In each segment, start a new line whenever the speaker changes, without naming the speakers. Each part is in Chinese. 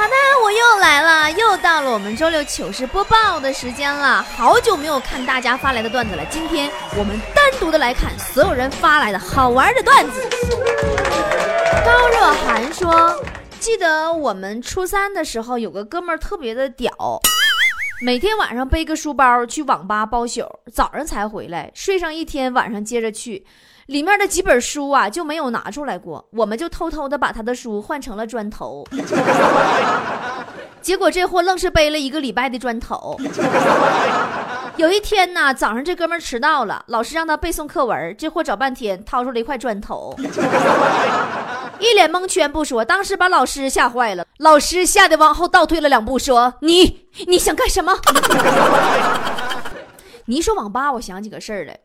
好的，我又来了，又到了我们周六糗事播报的时间了。好久没有看大家发来的段子了，今天我们单独的来看所有人发来的好玩的段子。高若涵说：“记得我们初三的时候，有个哥们儿特别的屌，每天晚上背个书包去网吧包宿，早上才回来，睡上一天，晚上接着去。”里面的几本书啊就没有拿出来过，我们就偷偷的把他的书换成了砖头，结果这货愣是背了一个礼拜的砖头。有一天呢，早上这哥们迟到了，老师让他背诵课文，这货找半天掏出了一块砖头，一脸蒙圈不说，当时把老师吓坏了，老师吓得往后倒退了两步，说：“你你想干什么？” 你一说网吧，我想起个事儿来。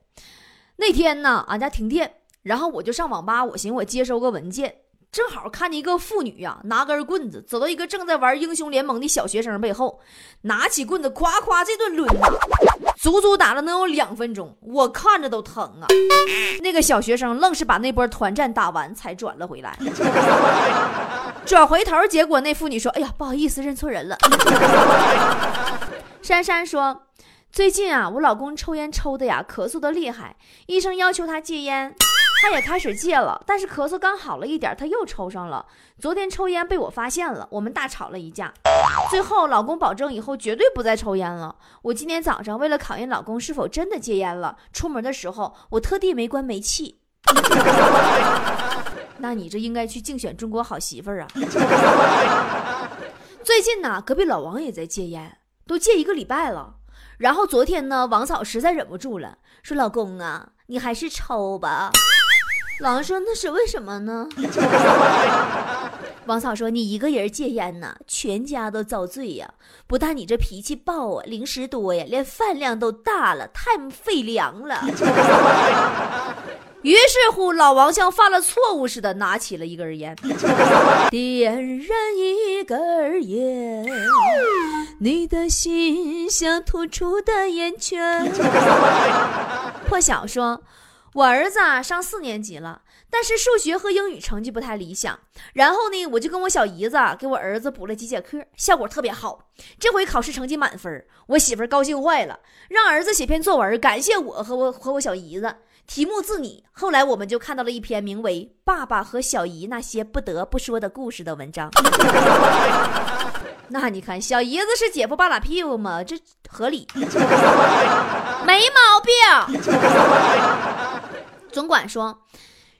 那天呢，俺家停电，然后我就上网吧，我寻思我接收个文件，正好看见一个妇女呀、拿根棍子走到一个正在玩英雄联盟的小学生背后，拿起棍子夸夸这顿抡呐，足足打了能有两分钟，我看着都疼啊。那个小学生愣是把那波团战打完才转了回来，转回头，结果那妇女说：“哎呀，不好意思，认错人了。”珊珊说。最近啊，我老公抽烟抽的呀，咳嗽的厉害，医生要求他戒烟，他也开始戒了，但是咳嗽刚好了一点，他又抽上了。昨天抽烟被我发现了，我们大吵了一架，最后老公保证以后绝对不再抽烟了。我今天早上为了考验老公是否真的戒烟了，出门的时候我特地没关煤气。那你这应该去竞选中国好媳妇儿啊！最近呢，隔壁老王也在戒烟，都戒一个礼拜了。然后昨天呢，王嫂实在忍不住了，说：“老公啊，你还是抽吧。”老王说：“那是为什么呢？” 王嫂说：“你一个人戒烟呐，全家都遭罪呀！不但你这脾气暴啊，零食多呀，连饭量都大了，太费粮了。” 于是乎，老王像犯了错误似的，拿起了一根烟，点燃一根烟，你的心像吐出的烟圈。破晓说：“我儿子啊，上四年级了，但是数学和英语成绩不太理想。然后呢，我就跟我小姨子啊给我儿子补了几节课，效果特别好。这回考试成绩满分，我媳妇儿高兴坏了，让儿子写篇作文，感谢我和我和我小姨子。”题目自拟。后来我们就看到了一篇名为《爸爸和小姨那些不得不说的故事》的文章。那你看，小姨子是姐夫扒拉屁股吗？这合理，没毛病。总管说，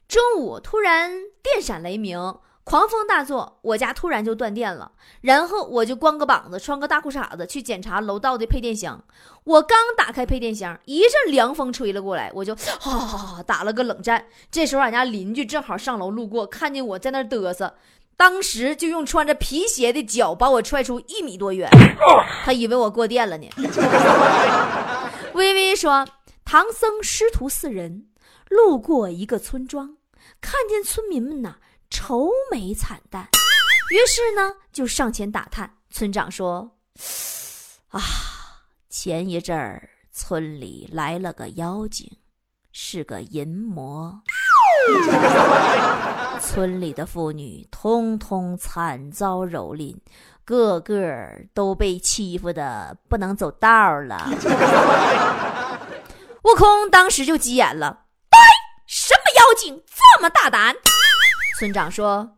中午突然电闪雷鸣。狂风大作，我家突然就断电了，然后我就光个膀子，穿个大裤衩子去检查楼道的配电箱。我刚打开配电箱，一阵凉风吹了过来，我就哈哈哈打了个冷战。这时候俺家邻居正好上楼路过，看见我在那嘚瑟，当时就用穿着皮鞋的脚把我踹出一米多远。他以为我过电了呢。微微说，唐僧师徒四人路过一个村庄，看见村民们呐。愁眉惨淡，于是呢就上前打探。村长说：“ 啊，前一阵儿村里来了个妖精，是个淫魔，村里的妇女通通惨遭蹂躏，个个都被欺负的不能走道了。”悟空当时就急眼了：“呆，什么妖精这么大胆？”村长说：“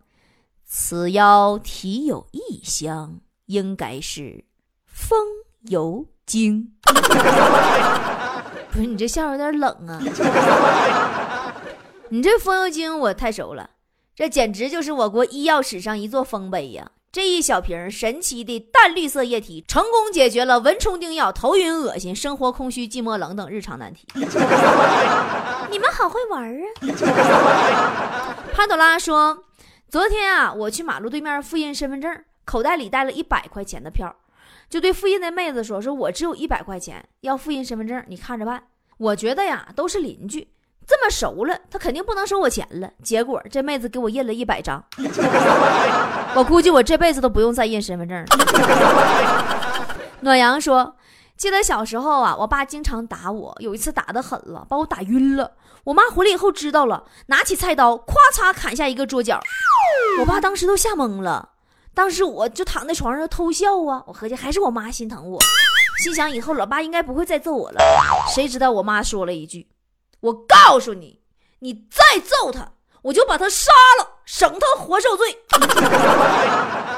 此妖体有异香，应该是风油精。”不是你这笑有点冷啊！你这风油精我太熟了，这简直就是我国医药史上一座丰碑呀！这一小瓶神奇的淡绿色液体，成功解决了蚊虫叮咬、头晕恶心、生活空虚、寂寞冷等日常难题。你们好会玩啊！潘朵拉说：“昨天啊，我去马路对面复印身份证，口袋里带了一百块钱的票。就对复印那妹子说：“说我只有一百块钱，要复印身份证，你看着办。”我觉得呀，都是邻居，这么熟了，他肯定不能收我钱了。结果这妹子给我印了一百张，我估计我这辈子都不用再印身份证了。暖阳说：“记得小时候啊，我爸经常打我，有一次打的狠了，把我打晕了。我妈回来以后知道了，拿起菜刀，咵嚓砍下一个桌角。我爸当时都吓懵了。”当时我就躺在床上偷笑啊，我合计还是我妈心疼我，心想以后老爸应该不会再揍我了。谁知道我妈说了一句：“我告诉你，你再揍他，我就把他杀了，省他活受罪。”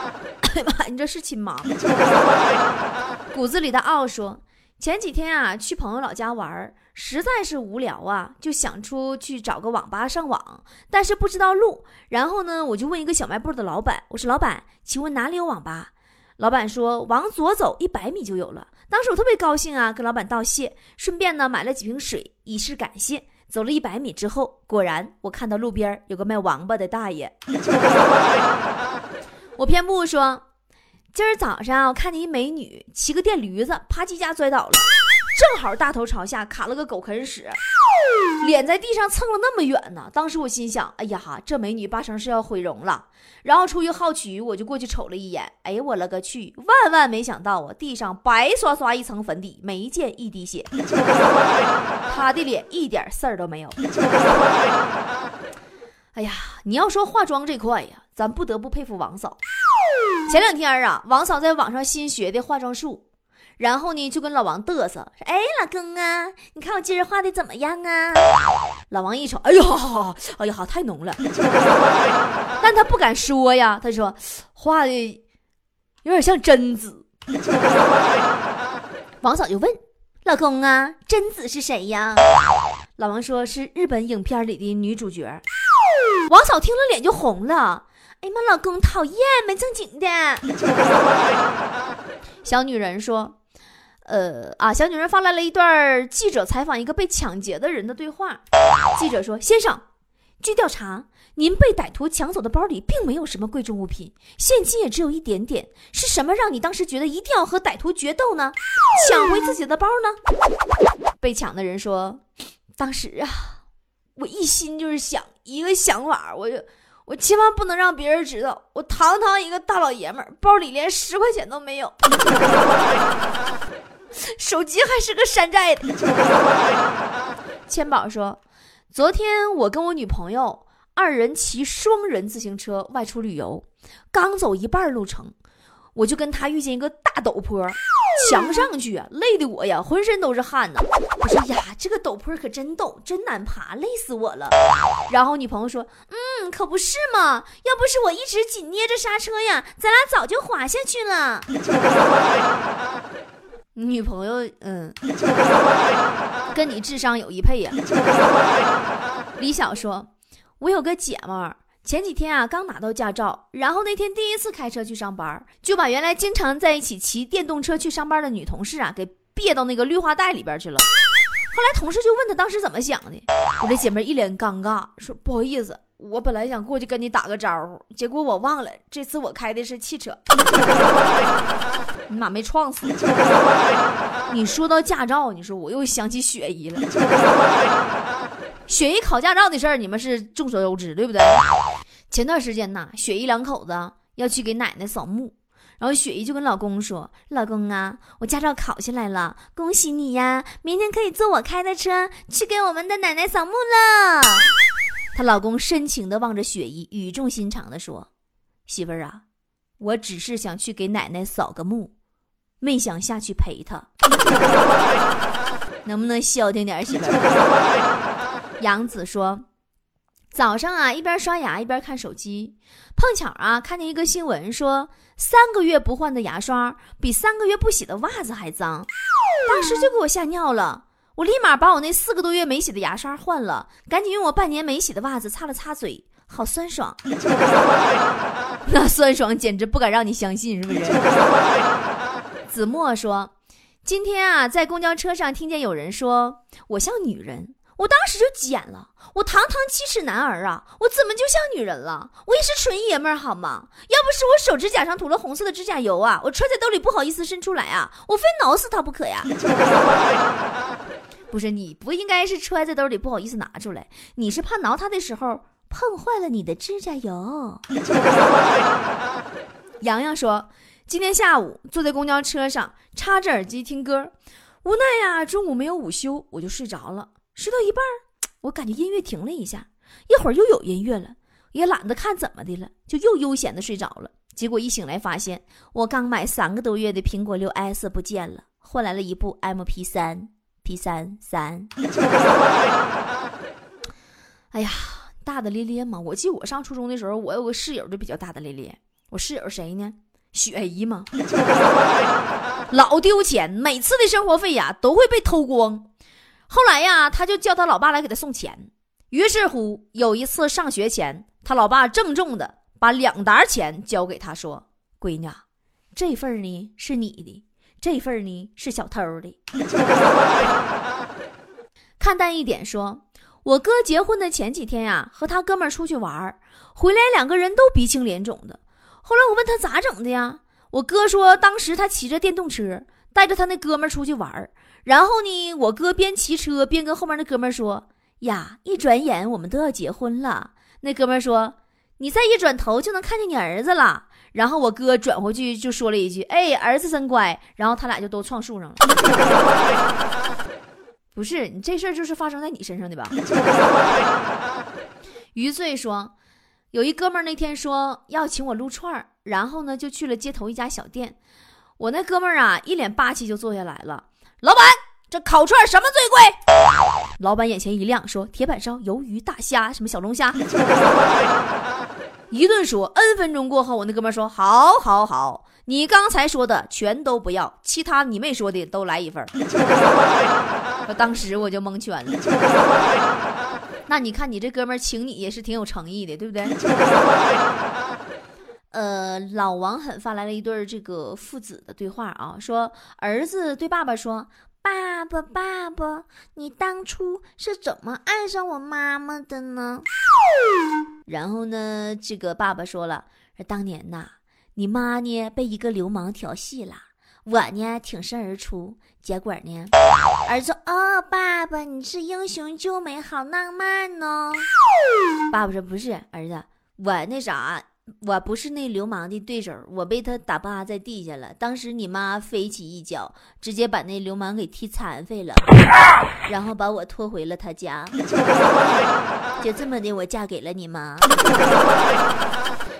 哎妈，你这是亲妈吗？骨子里的傲说。前几天啊，去朋友老家玩，实在是无聊啊，就想出去找个网吧上网，但是不知道路。然后呢，我就问一个小卖部的老板，我说：“老板，请问哪里有网吧？”老板说：“往左走一百米就有了。”当时我特别高兴啊，跟老板道谢，顺便呢买了几瓶水以示感谢。走了一百米之后，果然我看到路边有个卖王八的大爷。我偏不说。今儿早上我看见一美女骑个电驴子，啪叽家摔倒了，正好大头朝下卡了个狗啃屎，脸在地上蹭了那么远呢。当时我心想，哎呀，这美女八成是要毁容了。然后出于好奇，我就过去瞅了一眼。哎呀，我了个去！万万没想到啊，地上白刷刷一层粉底，没见一滴血，她的脸一点事儿都没有。哎呀，你要说化妆这块呀，咱不得不佩服王嫂。前两天啊，王嫂在网上新学的化妆术，然后呢就跟老王嘚瑟说：“哎，老公啊，你看我今儿画的怎么样啊？”老王一瞅，哎呀，哎呀，太浓了，但他不敢说呀。他说：“画的有点像贞子。”王嫂就问：“老公啊，贞子是谁呀？”老王说是日本影片里的女主角。王嫂听了脸就红了。哎呀妈，老公讨厌，没正经的。小女人说：“呃啊，小女人发来了一段记者采访一个被抢劫的人的对话。记者说：先生，据调查，您被歹徒抢走的包里并没有什么贵重物品，现金也只有一点点。是什么让你当时觉得一定要和歹徒决斗呢？抢回自己的包呢？”被抢的人说：“当时啊，我一心就是想一个想法，我就。”我千万不能让别人知道，我堂堂一个大老爷们儿，包里连十块钱都没有，手机还是个山寨的。千宝说，昨天我跟我女朋友二人骑双人自行车外出旅游，刚走一半路程，我就跟他遇见一个大陡坡。墙上去啊，累的我呀，浑身都是汗呐。哎呀，这个陡坡可真陡，真难爬，累死我了。然后女朋友说，嗯，可不是嘛，要不是我一直紧捏着刹车呀，咱俩早就滑下去了。女朋友，嗯，跟你智商有一配呀。李晓说，我有个姐们儿。前几天啊，刚拿到驾照，然后那天第一次开车去上班，就把原来经常在一起骑电动车去上班的女同事啊，给别到那个绿化带里边去了。后来同事就问他当时怎么想的，我这姐妹一脸尴尬，说不好意思，我本来想过去跟你打个招呼，结果我忘了，这次我开的是汽车。你妈没撞死？你说到驾照，你说我又想起雪姨了。雪姨考驾照的事儿，你们是众所周知，对不对？前段时间呐，雪姨两口子要去给奶奶扫墓，然后雪姨就跟老公说：“老公啊，我驾照考下来了，恭喜你呀！明天可以坐我开的车去给我们的奶奶扫墓了。”她老公深情的望着雪姨，语重心长的说：“媳妇儿啊，我只是想去给奶奶扫个墓，没想下去陪她，能不能消停点，媳妇儿？” 杨子说。早上啊，一边刷牙一边看手机，碰巧啊看见一个新闻说，三个月不换的牙刷比三个月不洗的袜子还脏，当时就给我吓尿了。我立马把我那四个多月没洗的牙刷换了，赶紧用我半年没洗的袜子擦了擦嘴，好酸爽。那酸爽简直不敢让你相信，是不是？子墨说，今天啊在公交车上听见有人说我像女人。我当时就急眼了，我堂堂七尺男儿啊，我怎么就像女人了？我也是纯爷们儿好吗？要不是我手指甲上涂了红色的指甲油啊，我揣在兜里不好意思伸出来啊，我非挠死他不可呀！不是你不应该是揣在兜里不好意思拿出来，你是怕挠他的时候碰坏了你的指甲油。洋洋说，今天下午坐在公交车上，插着耳机听歌，无奈呀，中午没有午休，我就睡着了。睡到一半，我感觉音乐停了一下，一会儿又有音乐了，也懒得看怎么的了，就又悠闲的睡着了。结果一醒来，发现我刚买三个多月的苹果六 S 不见了，换来了一部 MP 三 P 三三。哎呀，大大咧咧嘛！我记得我上初中的时候，我有个室友就比较大大咧咧。我室友谁呢？雪姨嘛，老丢钱，每次的生活费呀都会被偷光。后来呀，他就叫他老爸来给他送钱。于是乎，有一次上学前，他老爸郑重的把两沓钱交给他，说：“闺女，这份呢是你的，这份呢是小偷的。”看淡一点说，我哥结婚的前几天呀，和他哥们出去玩，回来两个人都鼻青脸肿的。后来我问他咋整的呀？我哥说，当时他骑着电动车带着他那哥们儿出去玩儿。然后呢，我哥边骑车边跟后面那哥们儿说：“呀，一转眼我们都要结婚了。”那哥们儿说：“你再一转头就能看见你儿子了。”然后我哥转回去就说了一句：“哎，儿子真乖。”然后他俩就都撞树上了。不是你这事儿就是发生在你身上的吧？余罪说，有一哥们儿那天说要请我撸串儿，然后呢就去了街头一家小店。我那哥们儿啊一脸霸气就坐下来了。老板，这烤串什么最贵？老板眼前一亮，说：“铁板烧、鱿鱼、大虾，什么小龙虾。”一顿说，N 分钟过后，我那哥们儿说：“好，好，好，你刚才说的全都不要，其他你没说的都来一份我。”当时我就蒙圈了。那你看，你这哥们儿请你也是挺有诚意的，对不对？呃，老王狠发来了一对儿这个父子的对话啊，说儿子对爸爸说：“爸爸，爸爸，你当初是怎么爱上我妈妈的呢？”然后呢，这个爸爸说了：“说当年呐，你妈呢被一个流氓调戏了，我呢挺身而出，结果呢，儿子哦，爸爸你是英雄救美，好浪漫呢。”爸爸说：“不是，儿子，我那啥。”我不是那流氓的对手，我被他打趴在地下了。当时你妈飞起一脚，直接把那流氓给踢残废了，然后把我拖回了他家。就这么的，我嫁给了你妈。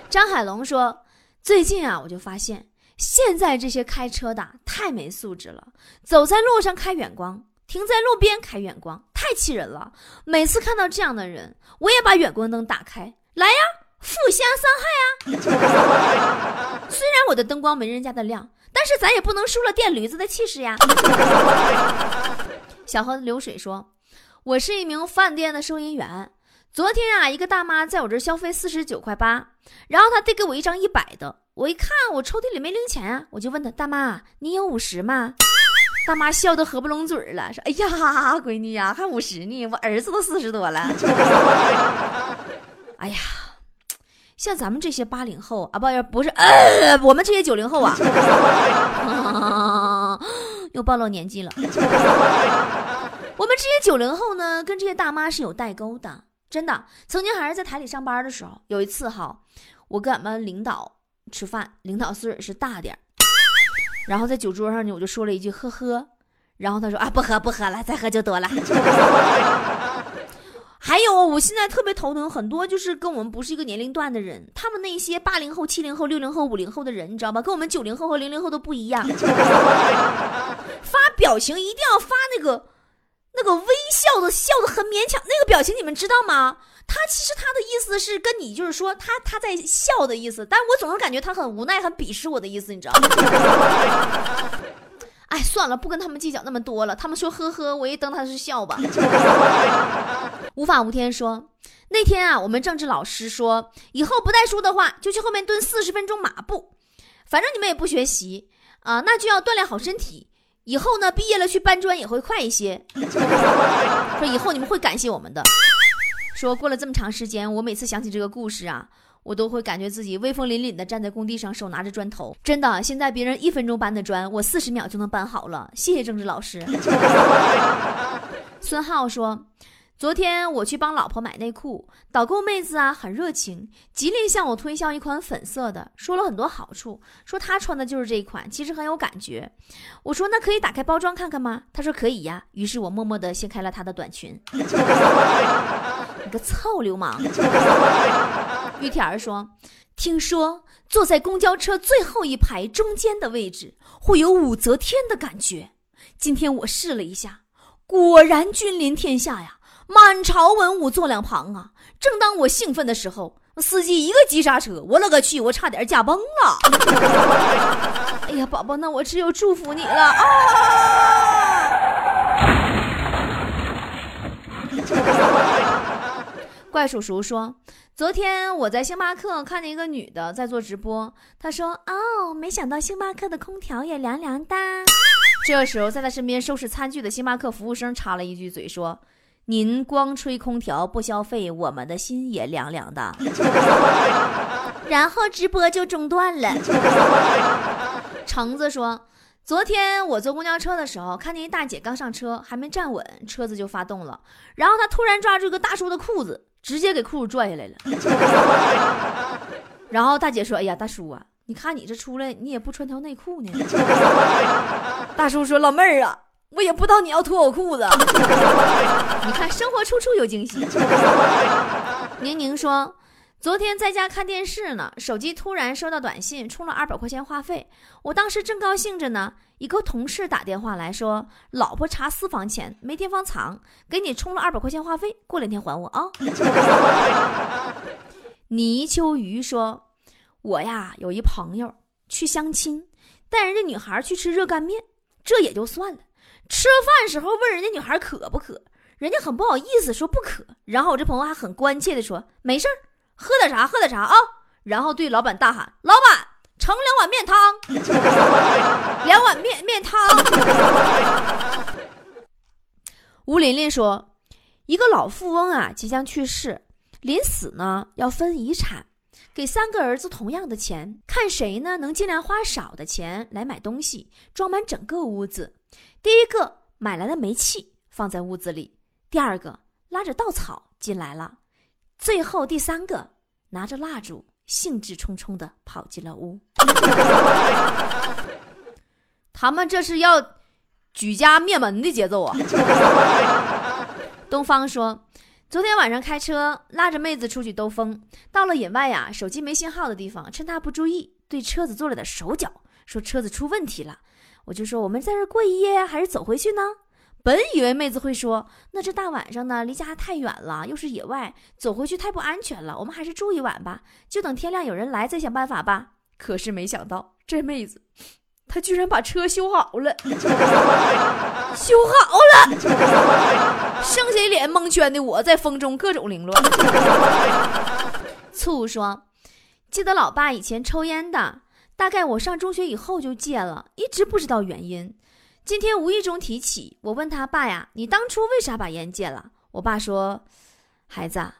张海龙说：“最近啊，我就发现现在这些开车的太没素质了，走在路上开远光，停在路边开远光，太气人了。每次看到这样的人，我也把远光灯打开，来呀！”互相伤害啊！虽然我的灯光没人家的亮，但是咱也不能输了电驴子的气势呀。小河流水说：“我是一名饭店的收银员，昨天啊，一个大妈在我这消费四十九块八，然后她递给我一张一百的，我一看我抽屉里没零钱啊，我就问她大妈，你有五十吗？大妈笑得合不拢嘴了，说：哎呀，闺女呀，还五十呢，我儿子都四十多了。哎呀。”像咱们这些八零后啊，不不是，我们这些九零后啊，又暴露年纪了。我们这些九零后呢，跟这些大妈是有代沟的，真的。曾经还是在台里上班的时候，有一次哈，我跟俺们领导吃饭，领导岁数是大点然后在酒桌上呢，我就说了一句呵呵，然后他说啊，不喝不喝了，再喝就多了。还有，我现在特别头疼，很多就是跟我们不是一个年龄段的人，他们那些八零后、七零后、六零后、五零后的人，你知道吧？跟我们九零后和零零后都不一样。发表情一定要发那个那个微笑的，笑的很勉强，那个表情你们知道吗？他其实他的意思是跟你就是说他他在笑的意思，但我总是感觉他很无奈、很鄙视我的意思，你知道吗？哎，算了，不跟他们计较那么多了。他们说呵呵，我也当他是笑吧。无法无天说，那天啊，我们政治老师说，以后不带书的话，就去后面蹲四十分钟马步。反正你们也不学习啊，那就要锻炼好身体。以后呢，毕业了去搬砖也会快一些。说以后你们会感谢我们的。说过了这么长时间，我每次想起这个故事啊，我都会感觉自己威风凛凛的站在工地上，手拿着砖头。真的，现在别人一分钟搬的砖，我四十秒就能搬好了。谢谢政治老师。孙浩说。昨天我去帮老婆买内裤，导购妹子啊很热情，极力向我推销一款粉色的，说了很多好处，说她穿的就是这一款，其实很有感觉。我说那可以打开包装看看吗？她说可以呀。于是我默默地掀开了她的短裙。你个臭流氓！玉田儿说，听说坐在公交车最后一排中间的位置会有武则天的感觉。今天我试了一下，果然君临天下呀。满朝文武坐两旁啊！正当我兴奋的时候，司机一个急刹车，我勒个去！我差点驾崩了！哎呀，宝宝，那我只有祝福你了啊！怪叔叔说，昨天我在星巴克看见一个女的在做直播，她说：“哦，没想到星巴克的空调也凉凉的。”这时候，在她身边收拾餐具的星巴克服务生插了一句嘴说。您光吹空调不消费，我们的心也凉凉的。然后直播就中断了。橙子说：“昨天我坐公交车的时候，看见一大姐刚上车，还没站稳，车子就发动了。然后她突然抓住一个大叔的裤子，直接给裤子拽下来了。然后大姐说：‘哎呀，大叔啊，你看你这出来，你也不穿条内裤呢。’大叔说：‘老妹儿啊。’”我也不知道你要脱我裤子，你看生活处处有惊喜。宁宁说，昨天在家看电视呢，手机突然收到短信，充了二百块钱话费。我当时正高兴着呢，一个同事打电话来说，老婆查私房钱，没地方藏，给你充了二百块钱话费，过两天还我啊。泥鳅鱼说，我呀有一朋友去相亲，带人家女孩去吃热干面，这也就算了。吃饭时候问人家女孩渴不渴，人家很不好意思说不渴。然后我这朋友还很关切的说：“没事儿，喝点啥喝点啥啊。”然后对老板大喊：“老板，盛两碗面汤，两碗面面汤。”吴琳琳说：“一个老富翁啊，即将去世，临死呢要分遗产，给三个儿子同样的钱，看谁呢能尽量花少的钱来买东西，装满整个屋子。”第一个买来的煤气放在屋子里，第二个拉着稻草进来了，最后第三个拿着蜡烛兴致冲冲的跑进了屋。他们这是要举家灭门的节奏啊！东方说，昨天晚上开车拉着妹子出去兜风，到了野外呀，手机没信号的地方，趁她不注意，对车子做了点手脚，说车子出问题了。我就说我们在这过一夜呀，还是走回去呢？本以为妹子会说，那这大晚上呢，离家太远了，又是野外，走回去太不安全了。我们还是住一晚吧，就等天亮有人来再想办法吧。可是没想到，这妹子她居然把车修好了，修好了，剩下一脸蒙圈的我在风中各种凌乱。醋说，记得老爸以前抽烟的。大概我上中学以后就戒了，一直不知道原因。今天无意中提起，我问他爸呀：“你当初为啥把烟戒了？”我爸说：“孩子，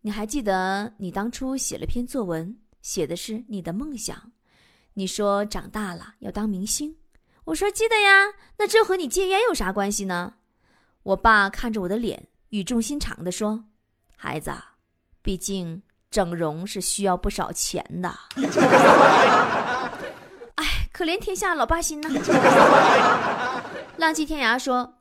你还记得你当初写了篇作文，写的是你的梦想。你说长大了要当明星。我说记得呀。那这和你戒烟有啥关系呢？”我爸看着我的脸，语重心长地说：“孩子，毕竟整容是需要不少钱的。”可怜天下老爸心呐！浪迹天涯说，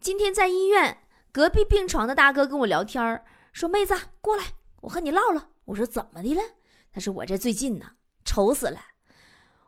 今天在医院隔壁病床的大哥跟我聊天说：“妹子过来，我和你唠唠。”我说：“怎么的了？”他说：“我这最近呢，愁死了。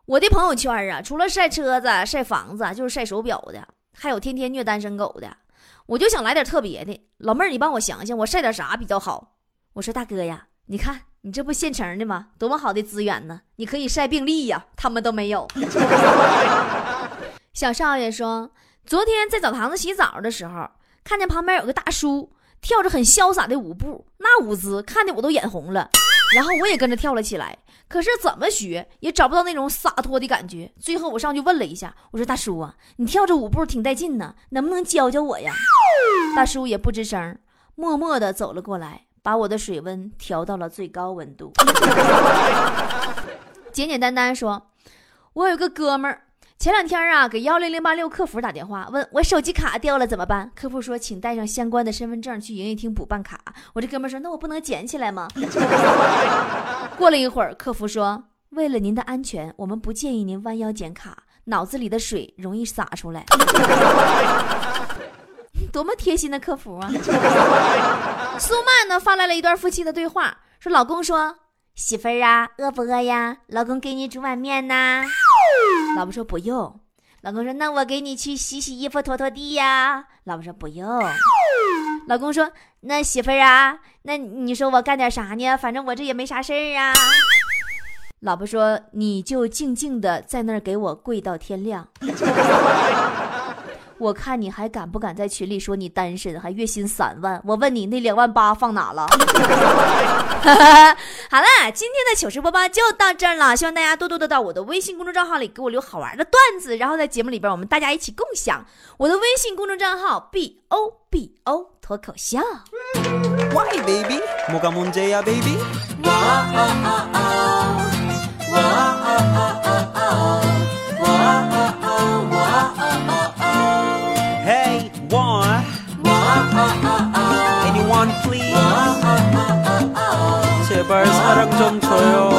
我的朋友圈啊，除了晒车子、晒房子，就是晒手表的，还有天天虐单身狗的。我就想来点特别的，老妹儿，你帮我想想，我晒点啥比较好？”我说：“大哥呀，你看。”你这不现成的吗？多么好的资源呢！你可以晒病历呀，他们都没有。小少爷说，昨天在澡堂子洗澡的时候，看见旁边有个大叔跳着很潇洒的舞步，那舞姿看的我都眼红了。然后我也跟着跳了起来。可是怎么学也找不到那种洒脱的感觉。最后我上去问了一下，我说：“大叔啊，你跳这舞步挺带劲呢，能不能教教我呀？”大叔也不吱声，默默地走了过来，把我的水温调到了最高温度。简简单单说：“我有个哥们儿。”前两天啊，给幺零零八六客服打电话，问我手机卡掉了怎么办？客服说，请带上相关的身份证去营业厅补办卡。我这哥们说，那我不能捡起来吗？过了一会儿，客服说，为了您的安全，我们不建议您弯腰捡卡，脑子里的水容易洒出来。多么贴心的客服啊！苏曼呢发来了一段夫妻的对话，说老公说，媳妇儿啊，饿不饿呀？老公给你煮碗面呐。老婆说不用，老公说那我给你去洗洗衣服、拖拖地呀。老婆说不用。老公说那媳妇儿啊，那你说我干点啥呢？反正我这也没啥事儿啊。老婆说你就静静的在那儿给我跪到天亮。我看你还敢不敢在群里说你单身，还月薪三万？我问你那两万八放哪了？好了，今天的糗事播报就到这儿了，希望大家多多的到我的微信公众账号里给我留好玩的段子，然后在节目里边我们大家一起共享。我的微信公众账号 b o b o 脱口秀。
Why baby? 뭐가 문제야 baby? Hey, 줘요.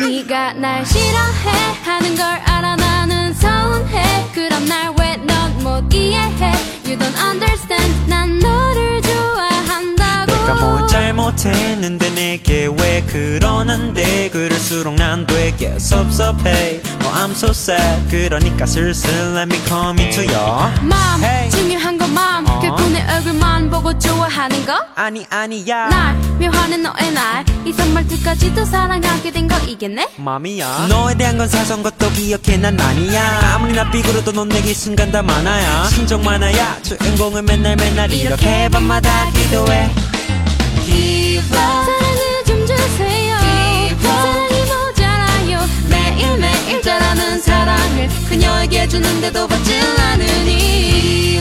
네가 날 싫어해 하는 걸 알아. 나는 서운해. 그럼 날 왜 넌 못 이해해? You don't understand. 난 너를 좋아한다고.
내가 뭘 잘못했는데 내게 왜 그러는데? 그럴수록 난 되게 섭섭해. Oh I'm so sad. 그러니까 슬슬 let me come into your
맘
Hey.
중요한 건맘
어.
그분의 얼굴만 보고 좋아하는 거?
아니 아니야.
날 묘하는 너의 날. 이성 말투까지도 사랑하게 된 거 이겠네?
맘이야. 너에 대한 건 사소한 것도 기억해. 난 아니야. 아무리 나 삐그러도 넌 내게 순간 다 많아야. 신정 많아야. 주인공은 맨날 맨날 이렇게 밤마다 기도해. Give up
사랑을 좀 주세요. 사랑이 모자라요. 매일매일 자라는 사랑을 그녀에게 주는데도 받질 않으니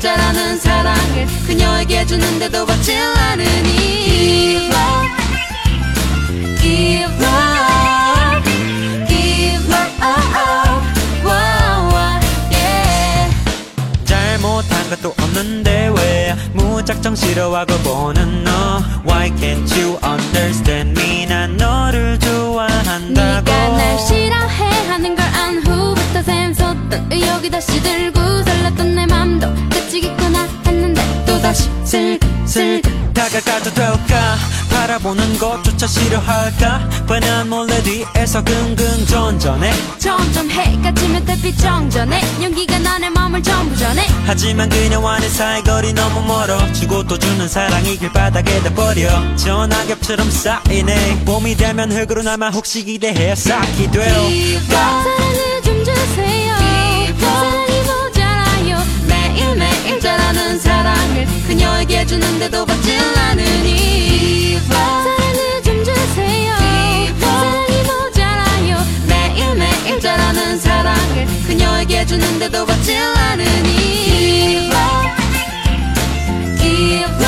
매일매일 자라는 사랑을 그녀에게 주는데도 받질 않으니 Give up Give up Wow, yeah.
잘못한 것도 없는데 왜 무작정 싫어하고 보는 너? Why can't you understand me? 난 너를 좋아한다고.
네가 날 싫어해 하는 걸 안 후부터 샘솟던 의욕이 다시 들고 다시
슬슬 다가가도 될까? 바라보는 것조차 싫어할까? 뻔한 몰래 뒤에서 긍긍 전전해?
점점 해가 지면 달빛 정전해. 용기가 나의 마음을 전부 전해.
하지만 그녀와의 사이 거리 너무 멀어. 주고 또 주는 사랑이 길 바닥에 닿버려. 전화겹처럼 쌓이네. 봄이 되면 흙으로 남아 혹시 기대해 쌓기 돼요
사랑을 좀 주세요 너에게 해주는데도 받질 않으니 디바 사랑을 좀 주세요. 사랑이 모자라요. 매일매일 잘하는 사랑을 그녀에게 주는데도 받질 않으니 디바 디바